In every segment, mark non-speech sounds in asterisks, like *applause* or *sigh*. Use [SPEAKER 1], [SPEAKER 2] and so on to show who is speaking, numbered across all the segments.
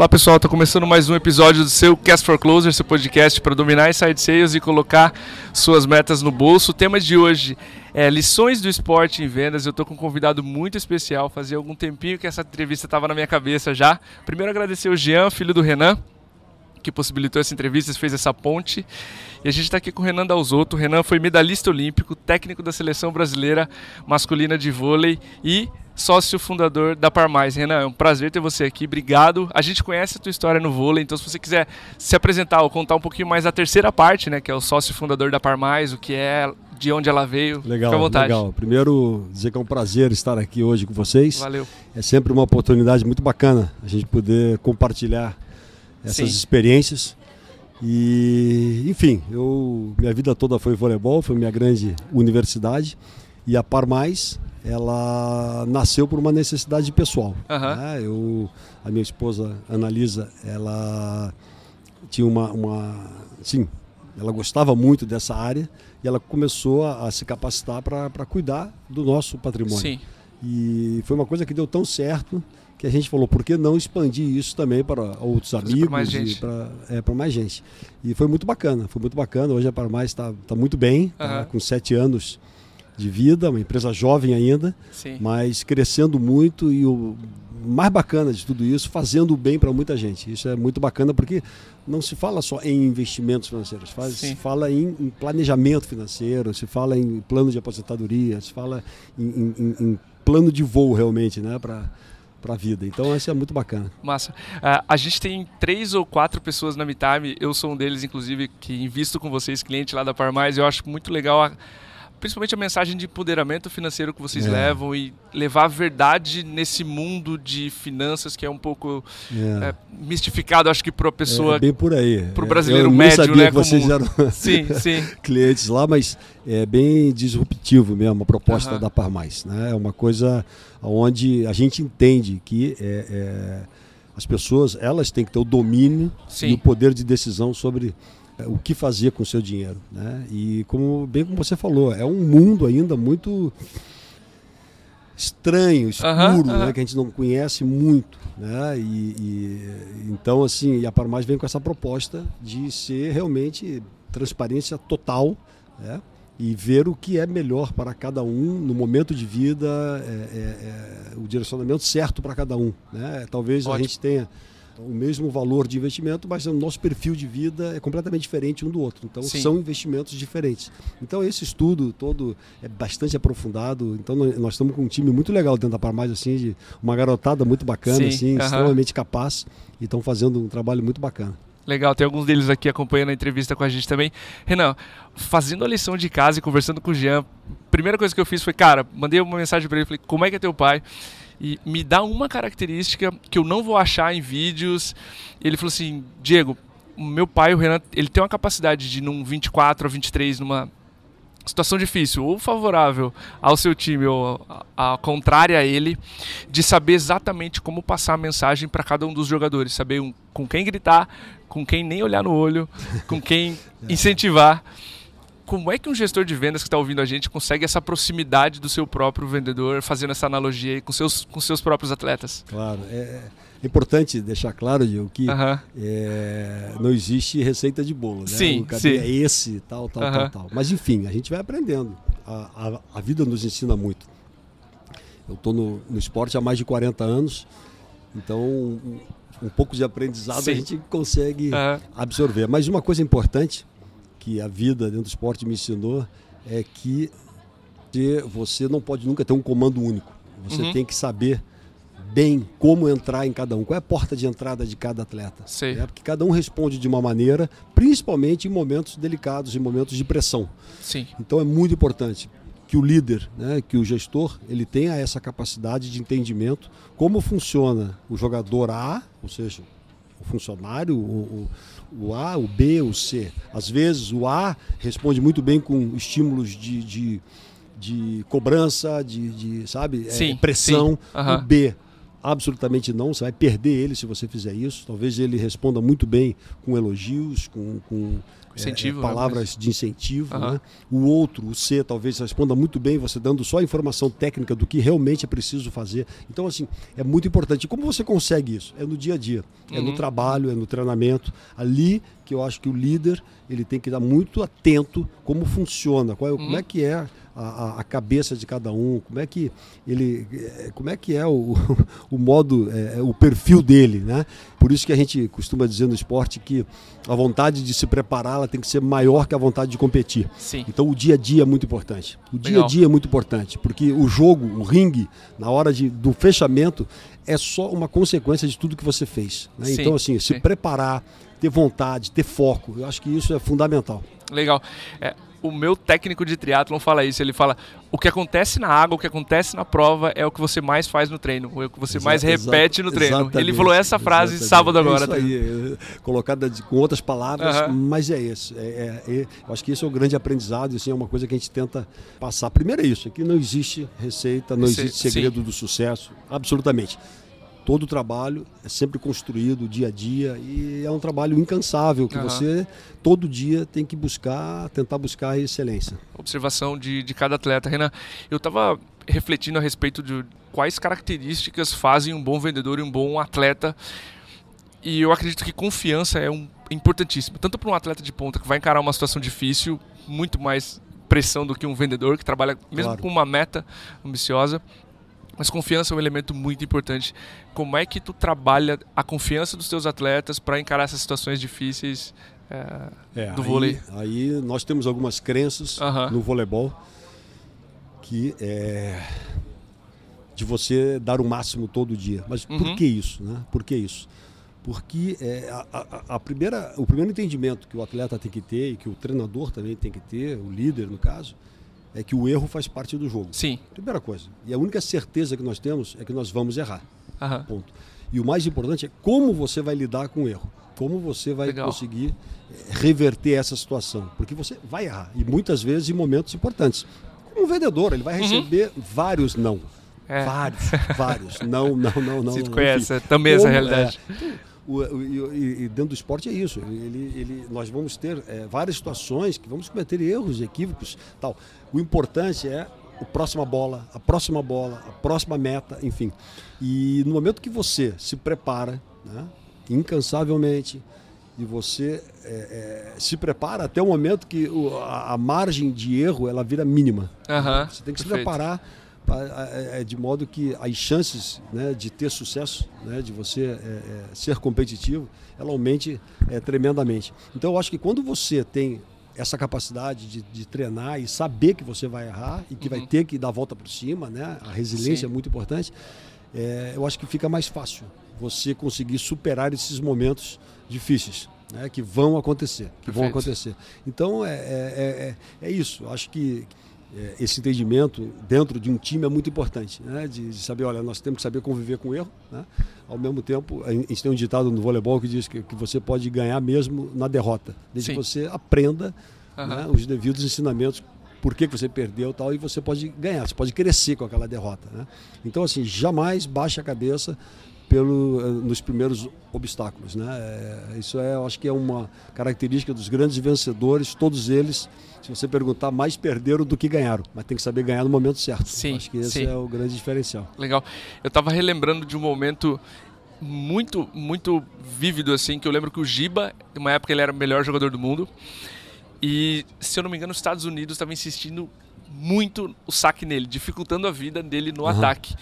[SPEAKER 1] Olá pessoal, está começando mais um episódio do seu Cast for Closer, seu podcast para dominar inside sales e colocar suas metas no bolso. O tema de hoje é lições do esporte em vendas. Eu estou com um convidado muito especial. Fazia algum tempinho que essa entrevista estava na minha cabeça já. Primeiro agradecer o Jean, filho do Renan, que possibilitou essa entrevista, fez essa ponte. E a gente está aqui com o Renan Dalzotto. O Renan foi medalhista olímpico, técnico da seleção brasileira masculina de vôlei e sócio fundador da Parmais. Renan, é um prazer ter você aqui, obrigado. A gente conhece a tua história no vôlei, então se você quiser se apresentar ou contar um pouquinho mais da terceira parte, né, que é o sócio fundador da Parmais, o que é, de onde ela veio,
[SPEAKER 2] legal,
[SPEAKER 1] fica à vontade.
[SPEAKER 2] Legal, primeiro dizer que é um prazer estar aqui hoje com vocês.
[SPEAKER 1] Valeu.
[SPEAKER 2] É sempre uma oportunidade muito bacana a gente poder compartilhar essas Sim. experiências. E, enfim, eu minha vida toda foi voleibol, foi minha grande universidade. E a Parmais ela nasceu por uma necessidade pessoal.
[SPEAKER 1] Uhum.
[SPEAKER 2] Né? Eu, a minha esposa Analisa, ela tinha uma, uma, sim, ela gostava muito dessa área e ela começou a, a se capacitar para cuidar do nosso patrimônio.
[SPEAKER 1] Sim.
[SPEAKER 2] E foi uma coisa que deu tão certo que a gente falou, por que não expandir isso também para outros Fazer amigos
[SPEAKER 1] mais e
[SPEAKER 2] para é, mais gente. E foi muito bacana, foi muito bacana. Hoje a Parmais está tá muito bem, uhum. tá com sete anos de vida, uma empresa jovem ainda,
[SPEAKER 1] Sim.
[SPEAKER 2] mas crescendo muito e o mais bacana de tudo isso, fazendo bem para muita gente. Isso é muito bacana porque não se fala só em investimentos financeiros, faz, se fala em, em, planejamento financeiro, se fala em plano de aposentadoria, se fala em, em, em plano de voo realmente, né, para para a vida. Então isso é muito bacana.
[SPEAKER 1] Massa. Uh, a gente tem três ou quatro pessoas na MeTime, eu sou um deles, inclusive, que invisto com vocês, cliente lá da Parmais. Eu acho muito legal a, principalmente a mensagem de empoderamento financeiro que vocês é. levam e levar a verdade nesse mundo de finanças que é um pouco é. É, mistificado, acho que para a pessoa.
[SPEAKER 2] É, bem por aí.
[SPEAKER 1] Para o brasileiro eu médio,
[SPEAKER 2] sabia
[SPEAKER 1] né?
[SPEAKER 2] Que vocês
[SPEAKER 1] como...
[SPEAKER 2] eram *laughs*
[SPEAKER 1] sim, sim. *laughs*
[SPEAKER 2] clientes lá, mas é bem disruptivo mesmo a proposta uhum. da Parmais. Né? É uma coisa onde a gente entende que é, é, as pessoas elas têm que ter o domínio
[SPEAKER 1] sim.
[SPEAKER 2] e o poder de decisão sobre o que fazer com o seu dinheiro. Né? E como bem como você falou, é um mundo ainda muito estranho, escuro, uh -huh, né? que a gente não conhece muito. Né? E, e, então, assim, a Parmais vem com essa proposta de ser realmente transparência total né? e ver o que é melhor para cada um no momento de vida, é, é, é, o direcionamento certo para cada um. Né? Talvez Ótimo. a gente tenha o mesmo valor de investimento, mas o nosso perfil de vida é completamente diferente um do outro. Então
[SPEAKER 1] Sim.
[SPEAKER 2] são investimentos diferentes. Então esse estudo todo é bastante aprofundado. Então nós estamos com um time muito legal dentro da Parmais, assim, de uma garotada muito bacana,
[SPEAKER 1] Sim,
[SPEAKER 2] assim,
[SPEAKER 1] uh -huh.
[SPEAKER 2] extremamente capaz e estão fazendo um trabalho muito bacana.
[SPEAKER 1] Legal, tem alguns deles aqui acompanhando a entrevista com a gente também. Renan, fazendo a lição de casa e conversando com o Jean, primeira coisa que eu fiz foi, cara, mandei uma mensagem para ele, falei, como é que é teu pai? E me dá uma característica que eu não vou achar em vídeos. Ele falou assim: Diego, meu pai, o Renan, ele tem uma capacidade de num 24 ou 23 numa situação difícil ou favorável ao seu time ou a, a contrária a ele, de saber exatamente como passar a mensagem para cada um dos jogadores, saber um, com quem gritar, com quem nem olhar no olho, com quem *laughs* incentivar como é que um gestor de vendas que está ouvindo a gente consegue essa proximidade do seu próprio vendedor, fazendo essa analogia aí com seus, com seus próprios atletas?
[SPEAKER 2] Claro, é, é importante deixar claro, Gil, que é, não existe receita de bolo, né?
[SPEAKER 1] Sim,
[SPEAKER 2] o
[SPEAKER 1] sim.
[SPEAKER 2] é esse, tal, tal, tal, tal. Mas enfim, a gente vai aprendendo. A, a, a vida nos ensina muito. Eu estou no, no esporte há mais de 40 anos, então um, um pouco de aprendizado
[SPEAKER 1] sim.
[SPEAKER 2] a gente consegue absorver. Mas uma coisa importante que a vida dentro do esporte me ensinou é que você não pode nunca ter um comando único. Você
[SPEAKER 1] uhum.
[SPEAKER 2] tem que saber bem como entrar em cada um, qual é a porta de entrada de cada atleta.
[SPEAKER 1] Sei.
[SPEAKER 2] É, porque cada um responde de uma maneira, principalmente em momentos delicados, em momentos de pressão.
[SPEAKER 1] Sim.
[SPEAKER 2] Então é muito importante que o líder, né, que o gestor, ele tenha essa capacidade de entendimento como funciona o jogador A, ou seja, funcionário, o, o A, o B, o C. Às vezes o A responde muito bem com estímulos de, de, de cobrança, de, de sabe,
[SPEAKER 1] sim,
[SPEAKER 2] é, pressão.
[SPEAKER 1] Sim. Uhum.
[SPEAKER 2] O B Absolutamente não, você vai perder ele se você fizer isso. Talvez ele responda muito bem com elogios, com, com
[SPEAKER 1] incentivo,
[SPEAKER 2] é, palavras de incentivo. Uhum. Né? O outro, o C, talvez responda muito bem, você dando só a informação técnica do que realmente é preciso fazer. Então, assim, é muito importante. E como você consegue isso? É no dia a dia, é no uhum. trabalho, é no treinamento. Ali que eu acho que o líder ele tem que estar muito atento como funciona, qual é, uhum. como é que é a, a, cabeça de cada um, como é que ele, eh, como é que é o, *laughs* o modo, é, o perfil dele, né? Por isso que a gente costuma dizer no esporte que a vontade de se preparar ela tem que ser maior que a vontade de competir.
[SPEAKER 1] Sim.
[SPEAKER 2] Então o dia a dia é muito importante. O dia Legal. a dia é muito importante, porque o jogo, o ringue, na hora de, do fechamento, é só uma consequência de tudo que você fez. Né? Então, assim, se sim. preparar, ter vontade, ter foco, eu acho que isso é fundamental.
[SPEAKER 1] Legal. É, o meu técnico de triatlon fala isso. Ele fala: o que acontece na água, o que acontece na prova é o que você mais faz no treino, é o que você exa mais repete no treino. Ele falou essa frase sábado agora.
[SPEAKER 2] É isso aí, colocada com outras palavras, uhum. mas é isso. É, é, é, eu acho que esse é o grande aprendizado, é uma coisa que a gente tenta passar. Primeiro é isso: aqui não existe receita, não existe segredo Sim. do sucesso, absolutamente todo o trabalho é sempre construído dia a dia e é um trabalho incansável que uhum. você todo dia tem que buscar, tentar buscar a excelência.
[SPEAKER 1] Observação de, de cada atleta. Renan, eu estava refletindo a respeito de quais características fazem um bom vendedor e um bom atleta. E eu acredito que confiança é um, importantíssimo, tanto para um atleta de ponta que vai encarar uma situação difícil, muito mais pressão do que um vendedor que trabalha mesmo claro. com uma meta ambiciosa, mas confiança é um elemento muito importante. Como é que tu trabalha a confiança dos teus atletas para encarar essas situações difíceis é, é, do
[SPEAKER 2] aí,
[SPEAKER 1] vôlei?
[SPEAKER 2] Aí nós temos algumas crenças no voleibol que é de você dar o máximo todo dia. Mas uhum. por que isso? Né? Por que isso? Porque é, a, a, a, primeira, o primeiro entendimento que o atleta tem que ter e que o treinador também tem que ter, o líder no caso, é que o erro faz parte do jogo.
[SPEAKER 1] Sim.
[SPEAKER 2] Primeira coisa. E a única certeza que nós temos é que nós vamos errar.
[SPEAKER 1] Aham.
[SPEAKER 2] Ponto. E o mais importante é como você vai lidar com o erro. Como você vai Legal. conseguir eh, reverter essa situação. Porque você vai errar. E muitas vezes em momentos importantes. Como um vendedor, ele vai uhum. receber uhum. vários não. É. Vários, vários. Não, não, não, *laughs* não.
[SPEAKER 1] Se conhece também Como, essa realidade.
[SPEAKER 2] É, o, o, e, dentro do esporte é isso. Ele, ele, nós vamos ter é, várias situações que vamos cometer erros, equívocos, tal. O importante é a próxima bola, a próxima bola, a próxima meta, enfim. E no momento que você se prepara, né, incansavelmente, e você é, é, se prepara até o momento que o, a, a, margem de erro ela vira mínima.
[SPEAKER 1] Uhum,
[SPEAKER 2] você tem que perfeito. se preparar de modo que as chances né, de ter sucesso, né, de você é, é, ser competitivo, ela aumente é, tremendamente. Então eu acho que quando você tem essa capacidade de, de, treinar e saber que você vai errar e que uhum. vai ter que dar a volta por cima, né, a resiliência Sim. é muito importante, eu acho que fica mais fácil você conseguir superar esses momentos difíceis. Né, que vão acontecer, que Perfeito. vão acontecer. Então é, é, é, é isso. Acho que é, esse entendimento dentro de um time é muito importante, né? de, de, saber, olha, nós temos que saber conviver com o erro, né? ao mesmo tempo, a gente tem um ditado no voleibol que diz que, que você pode ganhar mesmo na derrota, desde Sim. que você aprenda uhum. né, os devidos ensinamentos, por que, que você perdeu tal, e você pode ganhar, você pode crescer com aquela derrota. Né? Então, assim, jamais baixe a cabeça, pelo, eh, nos primeiros obstáculos. Né? É, isso é, acho que é uma característica dos grandes vencedores, todos eles, se você perguntar, mais perderam do que ganharam, mas tem que saber ganhar no momento certo.
[SPEAKER 1] Sim,
[SPEAKER 2] acho que esse
[SPEAKER 1] sim.
[SPEAKER 2] é o grande diferencial.
[SPEAKER 1] Legal. Eu estava relembrando de um momento muito, muito vívido, assim, que eu lembro que o Giba, uma época ele era o melhor jogador do mundo, e, se eu não me engano, os Estados Unidos estavam insistindo muito o saque nele, dificultando a vida dele no uhum. ataque.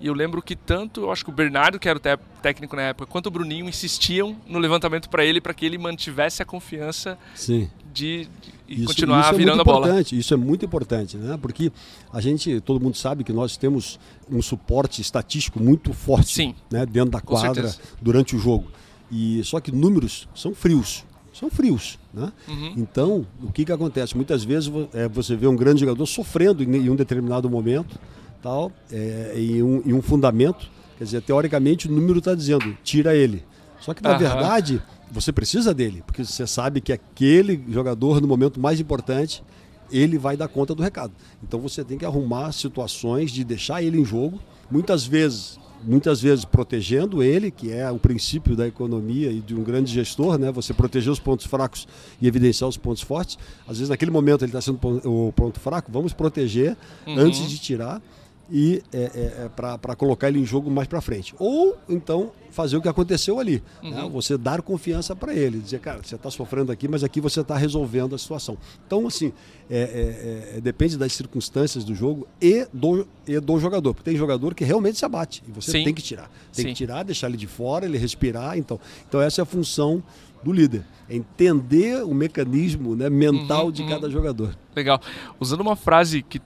[SPEAKER 1] E eu lembro que tanto, eu acho que o Bernardo, que era o técnico na época, quanto o Bruninho insistiam no levantamento para ele, para que ele mantivesse a confiança
[SPEAKER 2] Sim.
[SPEAKER 1] de, de isso, continuar isso é virando a bola.
[SPEAKER 2] Isso é muito importante, né? Porque a gente, todo mundo sabe que nós temos um suporte estatístico muito forte
[SPEAKER 1] Sim.
[SPEAKER 2] Né, dentro da quadra durante o jogo. E só que números são frios são frios. Né? Uhum. Então, o que, que acontece? Muitas vezes é, você vê um grande jogador sofrendo em, um determinado momento, tal, é, em, um, em um fundamento. Quer dizer, teoricamente o número está dizendo, tira ele. Só que, na uhum. verdade, você precisa dele, porque você sabe que aquele jogador, no momento mais importante, ele vai dar conta do recado. Então você tem que arrumar situações de deixar ele em jogo. Muitas vezes muitas vezes protegendo ele, que é o princípio da economia e de um grande gestor, né? Você proteger os pontos fracos e evidenciar os pontos fortes. Às vezes, naquele momento, ele está sendo o ponto fraco, vamos proteger uhum. antes de tirar e é, é, é para colocar ele em jogo mais para frente. Ou então fazer o que aconteceu ali. Né? Uhum. Né? Você dar confiança para ele, dizer, cara, você está sofrendo aqui, mas aqui você está resolvendo a situação. Então, assim, é, é, é, depende das circunstâncias do jogo e do, e do jogador. Porque tem jogador que realmente se abate e você Sim. tem que tirar. Tem Sim. que tirar, deixar ele de fora, ele respirar. Então, então essa é a função do líder. É entender o mecanismo né, mental uhum, de uhum. cada jogador.
[SPEAKER 1] Legal. Usando uma frase que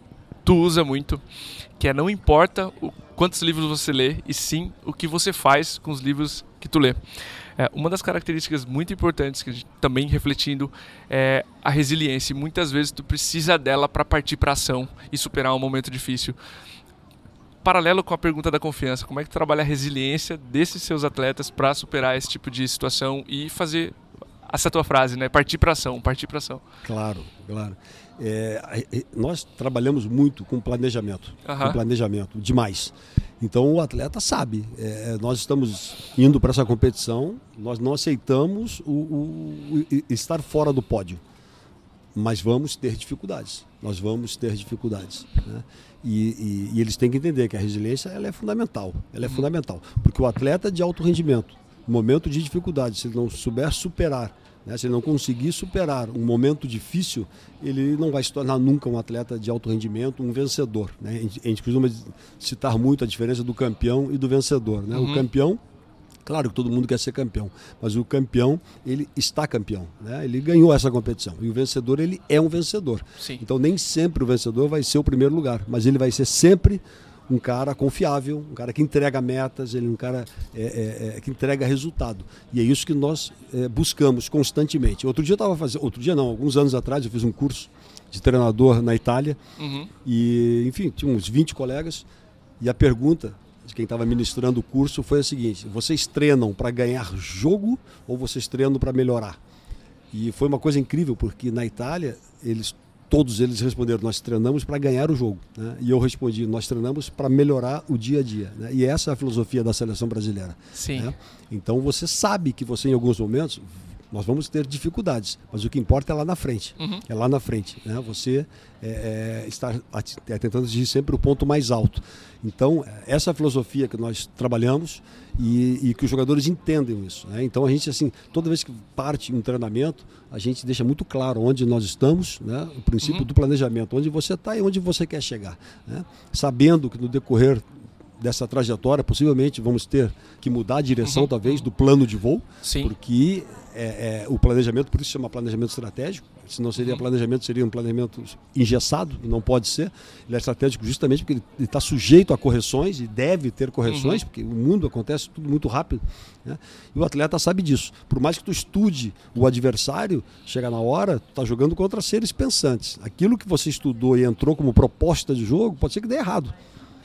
[SPEAKER 1] tu usa muito, que é não importa o, quantos livros você lê, e sim o que você faz com os livros que tu lê. É, uma das características muito importantes que a gente também refletindo é a resiliência. muitas vezes tu precisa dela para partir para ação e superar um momento difícil. Paralelo com a pergunta da confiança, como é que tu trabalha a resiliência desses seus atletas para superar esse tipo de situação e fazer essa tua frase, né? Partir para ação, partir para ação.
[SPEAKER 2] Claro, claro. É, nós trabalhamos muito com planejamento, uhum. com planejamento demais. Então o atleta sabe, é, nós estamos indo para essa competição, nós não aceitamos o, o, o, estar fora do pódio, mas vamos ter dificuldades. Nós vamos ter dificuldades. Né? E, e, e, eles têm que entender que a resiliência ela é fundamental, ela é uhum. fundamental, porque o atleta de alto rendimento, momento de dificuldade, se ele não souber superar né? Se ele não conseguir superar um momento difícil, ele não vai se tornar nunca um atleta de alto rendimento, um vencedor. Né? A gente costuma citar muito a diferença do campeão e do vencedor. Né? Uhum. O campeão Claro que todo mundo quer ser campeão, mas o campeão, ele está campeão, né? Ele ganhou essa competição. E o vencedor, ele é um vencedor. Sim. Então nem sempre o vencedor vai ser o primeiro lugar, mas ele vai ser sempre um cara confiável, um cara que entrega metas, ele é um cara é, é, é, que entrega resultado. E é isso que nós é, buscamos constantemente. Outro dia eu estava fazendo, outro dia não, alguns anos atrás eu fiz um curso de treinador na Itália uhum. e, enfim, tinha uns 20 colegas e a pergunta de quem estava ministrando o curso foi a seguinte: vocês treinam para ganhar jogo ou vocês treinam para melhorar? E foi uma coisa incrível porque na Itália eles todos eles responderam: nós treinamos para ganhar o jogo. Né? E eu respondi: nós treinamos para melhorar o dia a dia. Né? E essa é a filosofia da seleção brasileira. Sim. Né? Então você sabe que você, em alguns momentos, nós vamos ter dificuldades, mas o que importa é lá na frente. Uhum. É lá na frente. Né? Você é, é, está é, tentando atingir sempre o ponto mais alto. Então, essa é filosofia que nós trabalhamos e, e que os jogadores entendem isso. Né? Então, a gente, assim, toda vez que parte um treinamento, a gente deixa muito claro onde nós estamos, né? o princípio uhum. do planejamento, onde você está e onde você quer chegar. Né? Sabendo que no decorrer dessa trajetória, possivelmente vamos ter que mudar a direção, uhum. talvez, do plano de voo, Sim. porque é, é, o planejamento, por isso chama planejamento estratégico, se não seria uhum. planejamento, seria um planejamento engessado, não pode ser. Ele é estratégico justamente porque ele está sujeito a correções e deve ter correções, uhum. porque o mundo acontece tudo muito rápido. Né? E o atleta sabe disso. Por mais que tu estude o adversário, chega na hora, tu está jogando contra seres pensantes. Aquilo que você estudou e entrou como proposta de jogo, pode ser que dê errado.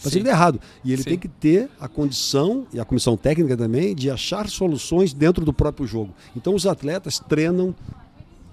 [SPEAKER 2] Pode ser que dê errado. E ele Sim. tem que ter a condição, e a comissão técnica também, de achar soluções dentro do próprio jogo. Então os atletas treinam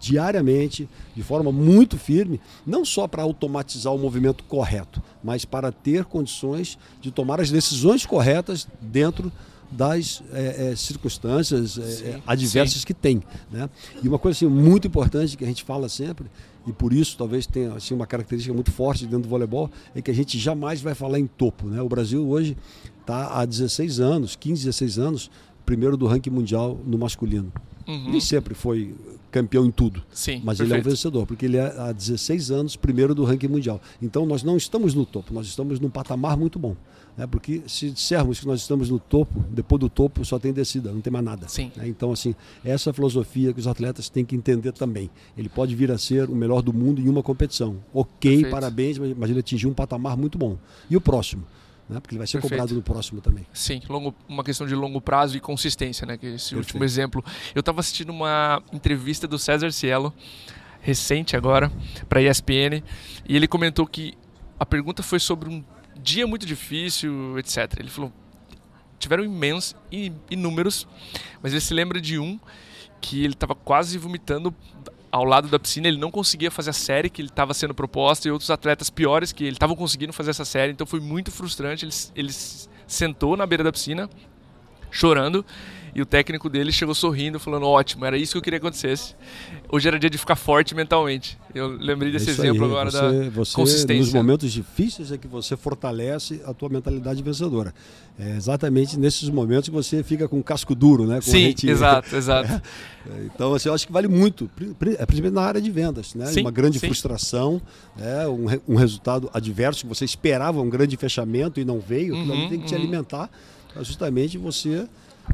[SPEAKER 2] diariamente, de forma muito firme, não só para automatizar o movimento correto, mas para ter condições de tomar as decisões corretas dentro das é, é, circunstâncias é, adversas sim. que tem. Né? E uma coisa assim, muito importante que a gente fala sempre, e por isso talvez tenha assim, uma característica muito forte dentro do voleibol, é que a gente jamais vai falar em topo. Né? O Brasil hoje está há 16 anos, 15, 16 anos, primeiro do ranking mundial no masculino. Uhum. Nem sempre foi campeão em tudo. Sim, mas perfeito. ele é um vencedor, porque ele é há 16 anos primeiro do ranking mundial. Então nós não estamos no topo, nós estamos num patamar muito bom. Né? Porque se dissermos que nós estamos no topo, depois do topo só tem descida, não tem mais nada. Sim. Né? Então, assim, essa filosofia que os atletas têm que entender também. Ele pode vir a ser o melhor do mundo em uma competição. Ok, perfeito. parabéns, mas ele atingiu um patamar muito bom. E o próximo? Né? Porque ele vai ser Perfeito. cobrado no próximo também.
[SPEAKER 1] Sim, longo, uma questão de longo prazo e consistência, né? Que esse Perfeito. último exemplo. Eu estava assistindo uma entrevista do César Cielo, recente agora, para a ESPN, e ele comentou que a pergunta foi sobre um dia muito difícil, etc. Ele falou: tiveram imensos, inúmeros, mas ele se lembra de um que ele estava quase vomitando ao lado da piscina, ele não conseguia fazer a série que ele estava sendo proposta e outros atletas piores que ele estavam conseguindo fazer essa série, então foi muito frustrante. Eles, eles sentou na beira da piscina, chorando, e o técnico dele chegou sorrindo, falando: ótimo, era isso que eu queria que acontecesse. Hoje era dia de ficar forte mentalmente. Eu lembrei desse é exemplo aí. agora
[SPEAKER 2] você,
[SPEAKER 1] da
[SPEAKER 2] você,
[SPEAKER 1] consistência.
[SPEAKER 2] Nos momentos difíceis é que você fortalece a tua mentalidade vencedora. É exatamente nesses momentos que você fica com o casco duro, né? Com
[SPEAKER 1] Sim, exato, *laughs* exato.
[SPEAKER 2] É, então, assim, eu acho que vale muito, é, principalmente na área de vendas, né?
[SPEAKER 1] Sim,
[SPEAKER 2] uma grande
[SPEAKER 1] sim.
[SPEAKER 2] frustração, né? um, um, resultado adverso que você esperava um grande fechamento e não veio,
[SPEAKER 1] Uhum,
[SPEAKER 2] tem que te
[SPEAKER 1] uhum.
[SPEAKER 2] alimentar para justamente você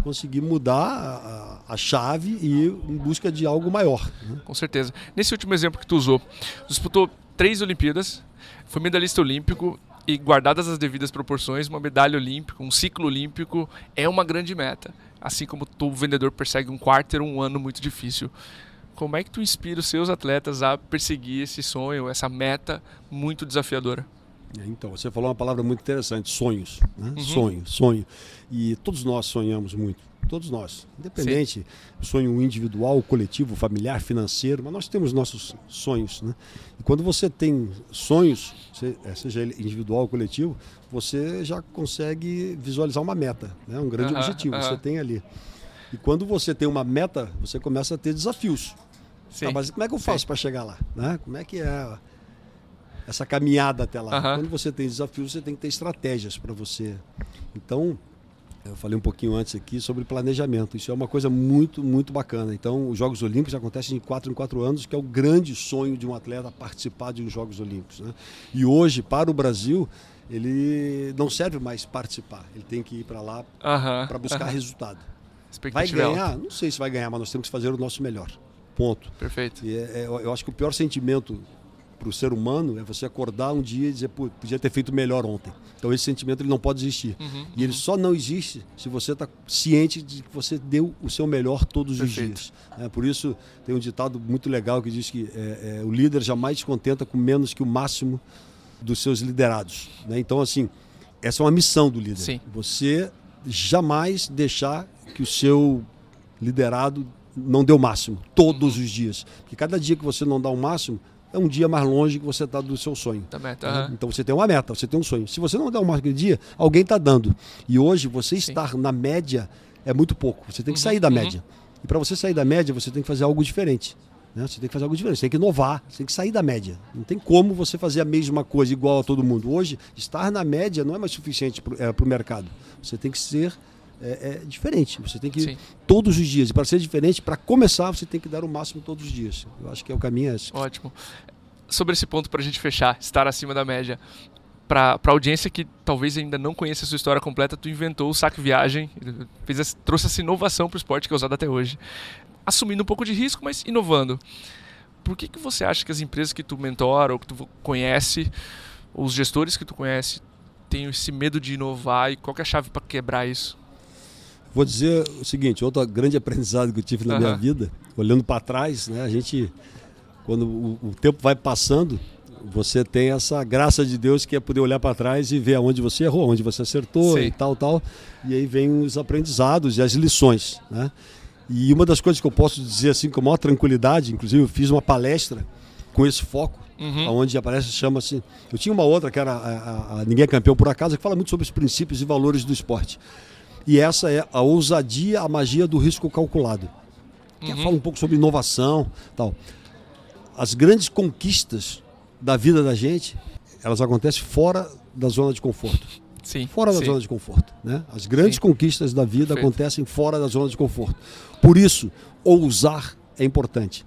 [SPEAKER 2] conseguir mudar a, a, chave e ir em busca de algo maior. né?
[SPEAKER 1] Com certeza. Nesse último exemplo que tu usou, disputou três Olimpíadas, foi medalhista olímpico e guardadas as devidas proporções, uma medalha olímpica, um ciclo olímpico é uma grande meta. Assim como todo vendedor persegue um quarter, um ano muito difícil. Como é que tu inspira os seus atletas a perseguir esse sonho, essa meta muito desafiadora?
[SPEAKER 2] Então, você falou uma palavra muito interessante, sonhos. Né?
[SPEAKER 1] Uhum.
[SPEAKER 2] Sonho, sonho. E todos nós sonhamos muito. Todos nós. Independente, sonho individual, coletivo, familiar, financeiro, mas nós temos nossos sonhos. Né? E quando você tem sonhos, eh, seja ele individual ou coletivo, você já consegue visualizar uma meta, né? um grande
[SPEAKER 1] Aham,
[SPEAKER 2] objetivo.
[SPEAKER 1] aham.
[SPEAKER 2] Você tem ali. E quando você tem uma meta, você começa a ter desafios.
[SPEAKER 1] Sim.
[SPEAKER 2] Tá, mas como é que eu
[SPEAKER 1] Sim.
[SPEAKER 2] faço para chegar lá? Né? Como é que é essa caminhada até lá?
[SPEAKER 1] Aham.
[SPEAKER 2] Quando você tem desafios, você tem que ter estratégias para você. Então, eu falei um pouquinho antes aqui sobre planejamento. Isso é uma coisa muito, muito bacana. Então, os Jogos Olímpicos acontecem de quatro em quatro anos, que é o grande sonho de um atleta participar de uns Jogos Olímpicos. né? E hoje, para o Brasil, ele não serve mais participar. Ele tem que ir para lá
[SPEAKER 1] Aham,
[SPEAKER 2] para buscar
[SPEAKER 1] aham.
[SPEAKER 2] resultado. Vai
[SPEAKER 1] alta.
[SPEAKER 2] ganhar? Não sei se vai ganhar, mas nós temos que fazer o nosso melhor. Ponto.
[SPEAKER 1] Perfeito.
[SPEAKER 2] E é- é- eu acho que o pior sentimento para o ser humano é você acordar um dia e dizer, pô, podia ter feito melhor ontem. Então esse sentimento ele não pode existir.
[SPEAKER 1] Uhum,
[SPEAKER 2] E ele só não existe se você está ciente de que você deu o seu melhor todos
[SPEAKER 1] Perfeito.
[SPEAKER 2] os dias. né? por isso tem um ditado muito legal que diz que é, é, o líder jamais se contenta com menos que o máximo dos seus liderados. né? Então assim, essa é uma missão do líder.
[SPEAKER 1] Sim.
[SPEAKER 2] Você jamais deixar que o seu liderado não dê o máximo todos os dias. Porque cada dia que você não dá o máximo é um dia mais longe que você está do seu sonho.
[SPEAKER 1] Da meta.
[SPEAKER 2] né?
[SPEAKER 1] aham.
[SPEAKER 2] Então você tem uma meta, você tem um sonho. Se você não der o máximo aquele dia, alguém está dando. E hoje você
[SPEAKER 1] Sim.
[SPEAKER 2] estar na média é muito pouco. Você tem que
[SPEAKER 1] Uhum,
[SPEAKER 2] sair da
[SPEAKER 1] uhum.
[SPEAKER 2] média. E para você sair da média, você tem que fazer algo diferente. né? Você tem que fazer algo diferente, você tem que inovar, você tem que sair da média. Não tem como você fazer a mesma coisa igual a todo mundo. Hoje, estar na média não é mais suficiente para o mercado. Você tem que ser é, é, diferente. Você tem que
[SPEAKER 1] Sim.
[SPEAKER 2] ir todos os dias. E para ser diferente, para começar, você tem que dar o máximo todos os dias. Eu acho que é o caminho é esse.
[SPEAKER 1] Ótimo. Sobre esse ponto, para a gente fechar, estar acima da média. Para a audiência que talvez ainda não conheça a sua história completa, tu inventou o saque viagem, fez trouxe essa inovação para o esporte que é usado até hoje. Assumindo um pouco de risco, mas inovando. Por que, que você acha que as empresas que tu mentora ou que tu conhece, ou os gestores que tu conhece, têm esse medo de inovar e qual é a chave para quebrar isso?
[SPEAKER 2] Vou dizer o seguinte, outro grande aprendizado que eu tive na minha
[SPEAKER 1] Aham.
[SPEAKER 2] vida, olhando para trás, né, a gente, quando o, o tempo vai passando, você tem essa graça de Deus que é poder olhar para trás e ver aonde você errou, onde você acertou
[SPEAKER 1] Sim.
[SPEAKER 2] e tal, tal. E aí vem os aprendizados e as lições, né? E uma das coisas que eu posso dizer assim com a maior tranquilidade, inclusive eu fiz uma palestra com esse foco,
[SPEAKER 1] Uhum.
[SPEAKER 2] onde a palestra chama assim. Eu tinha uma outra que era a, a- a Ninguém é Campeão por Acaso, que fala muito sobre os princípios e valores do esporte. E essa é a ousadia, a magia do risco calculado.
[SPEAKER 1] Uhum.
[SPEAKER 2] fala um pouco sobre inovação tal. As grandes conquistas da vida da gente, elas acontecem fora da zona de conforto.
[SPEAKER 1] Sim.
[SPEAKER 2] Fora da
[SPEAKER 1] sim.
[SPEAKER 2] zona de conforto. Né? As grandes
[SPEAKER 1] Sim.
[SPEAKER 2] conquistas da vida
[SPEAKER 1] Perfeito.
[SPEAKER 2] acontecem fora da zona de conforto. Por isso, ousar é importante.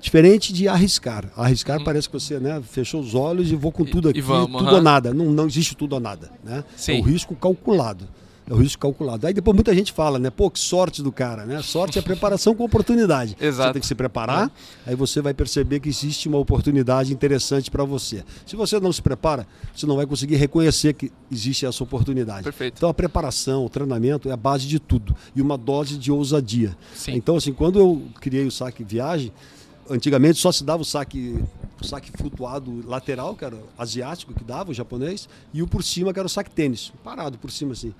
[SPEAKER 2] Diferente de arriscar. Arriscar
[SPEAKER 1] Uhum.
[SPEAKER 2] parece que você né, fechou os olhos e vou com tudo aqui,
[SPEAKER 1] vamos,
[SPEAKER 2] tudo
[SPEAKER 1] aham.
[SPEAKER 2] ou nada. Não, não existe tudo ou nada. Né?
[SPEAKER 1] Sim.
[SPEAKER 2] É o risco calculado. É o risco calculado. Aí depois muita gente fala, né? Pô, que sorte do cara, né? Sorte é preparação com oportunidade.
[SPEAKER 1] Exato.
[SPEAKER 2] Você tem que se preparar, aí você vai perceber que existe uma oportunidade interessante para você. Se você não se prepara, você não vai conseguir reconhecer que existe essa oportunidade.
[SPEAKER 1] Perfeito.
[SPEAKER 2] Então a preparação, o treinamento é a base de tudo e uma dose de ousadia.
[SPEAKER 1] Sim.
[SPEAKER 2] Então assim, quando eu criei o saque viagem, antigamente só se dava o saque o saque flutuado lateral, que era asiático que dava, o japonês, e o por cima que era o saque tênis, parado por cima assim.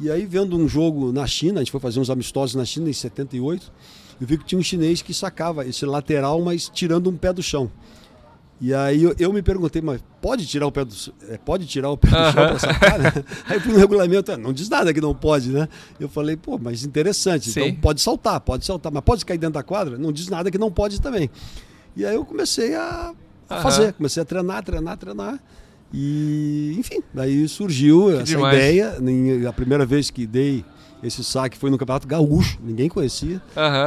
[SPEAKER 2] E aí vendo um jogo na China, a gente foi fazer uns amistosos na China em 78, eu vi que tinha um chinês que sacava esse lateral, mas tirando um pé do chão. E aí eu, eu, me perguntei, mas pode tirar o pé do, é, pode tirar o pé do chão para sacar? Né? *laughs* Aí fui no regulamento, ah, não diz nada que não pode, né? Eu falei, pô, mas interessante, então Sim. então pode saltar, pode saltar, mas pode cair dentro da quadra? Não diz nada que não pode também. E aí eu comecei a, a fazer, comecei a treinar, treinar, treinar. E, enfim, daí surgiu que essa demais. ideia. A primeira vez que dei esse saque foi no Campeonato Gaúcho, ninguém conhecia,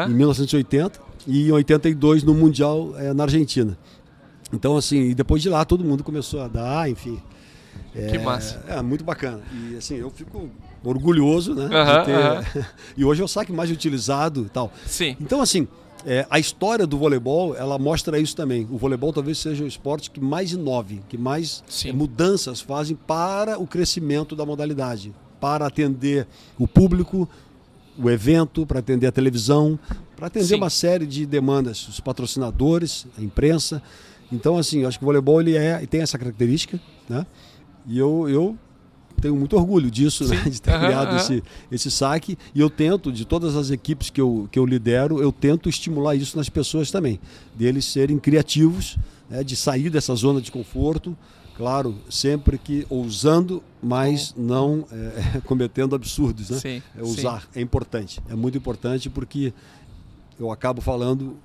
[SPEAKER 2] em 1980, e em 82 no Mundial é, na Argentina. Então, assim, e depois de lá todo mundo começou a dar, enfim.
[SPEAKER 1] É, que massa.
[SPEAKER 2] É, muito bacana. E assim, eu fico orgulhoso, né? Uh ter... *laughs* e hoje é o saque mais utilizado e tal.
[SPEAKER 1] Sim.
[SPEAKER 2] Então, assim, é, a história do voleibol, ela mostra isso também. O voleibol talvez seja o esporte que mais inove, que mais é, mudanças fazem para o crescimento da modalidade, para atender o público, o evento, para atender a televisão, para atender Sim. uma série de demandas, os patrocinadores, a imprensa. Então, assim, eu acho que o voleibol ele é, tem essa característica, né? E eu, eu tenho muito orgulho disso, né, de ter uhum, criado uhum. Esse, esse saque. E eu tento, de todas as equipes que eu, que eu lidero, eu tento estimular isso nas pessoas também. Deles serem criativos, né, de sair dessa zona de conforto. Claro, sempre que ousando, mas não é, *laughs* cometendo absurdos. Né?
[SPEAKER 1] Sim,
[SPEAKER 2] é usar sim. é importante. É muito importante porque eu acabo falando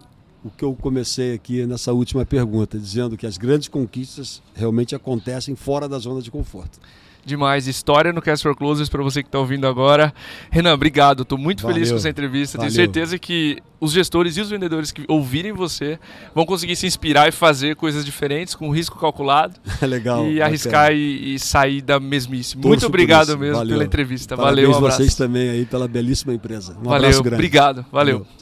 [SPEAKER 2] o que eu comecei aqui nessa última pergunta, dizendo que as grandes conquistas realmente acontecem fora da zona de conforto
[SPEAKER 1] demais. História no Cast for Closers para você que está ouvindo agora. Renan, obrigado. Estou muito Valeu. feliz com essa entrevista. Valeu. Tenho certeza que os gestores e os vendedores que ouvirem você vão conseguir se inspirar e fazer coisas diferentes com risco calculado.
[SPEAKER 2] É *laughs* legal.
[SPEAKER 1] E arriscar e, e, sair da mesmice. Torço muito obrigado mesmo Valeu. pela entrevista.
[SPEAKER 2] Parabéns
[SPEAKER 1] Valeu. Um
[SPEAKER 2] vocês também aí pela belíssima empresa. Um
[SPEAKER 1] Valeu.
[SPEAKER 2] abraço grande.
[SPEAKER 1] Obrigado. Valeu. Valeu.